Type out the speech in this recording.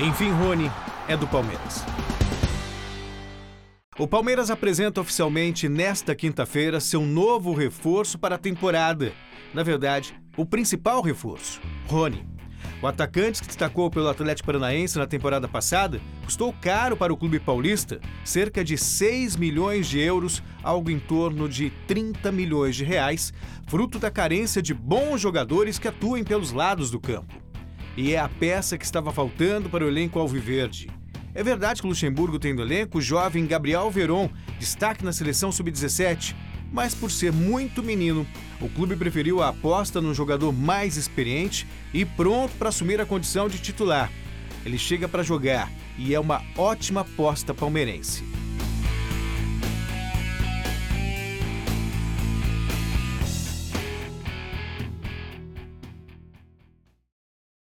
Enfim, Rony é do Palmeiras. O Palmeiras apresenta oficialmente nesta quinta-feira seu novo reforço para a temporada. Na verdade, o principal reforço, Rony. O atacante que destacou pelo Atlético Paranaense na temporada passada custou caro para o clube paulista, cerca de 6 milhões de euros, algo em torno de 30 milhões de reais, fruto da carência de bons jogadores que atuem pelos lados do campo. E é a peça que estava faltando para o elenco alviverde. É verdade que o Luxemburgo tem no elenco o jovem Gabriel Veron, destaque na seleção sub-17, mas por ser muito menino, o clube preferiu a aposta num jogador mais experiente e pronto para assumir a condição de titular. Ele chega para jogar e é uma ótima aposta palmeirense.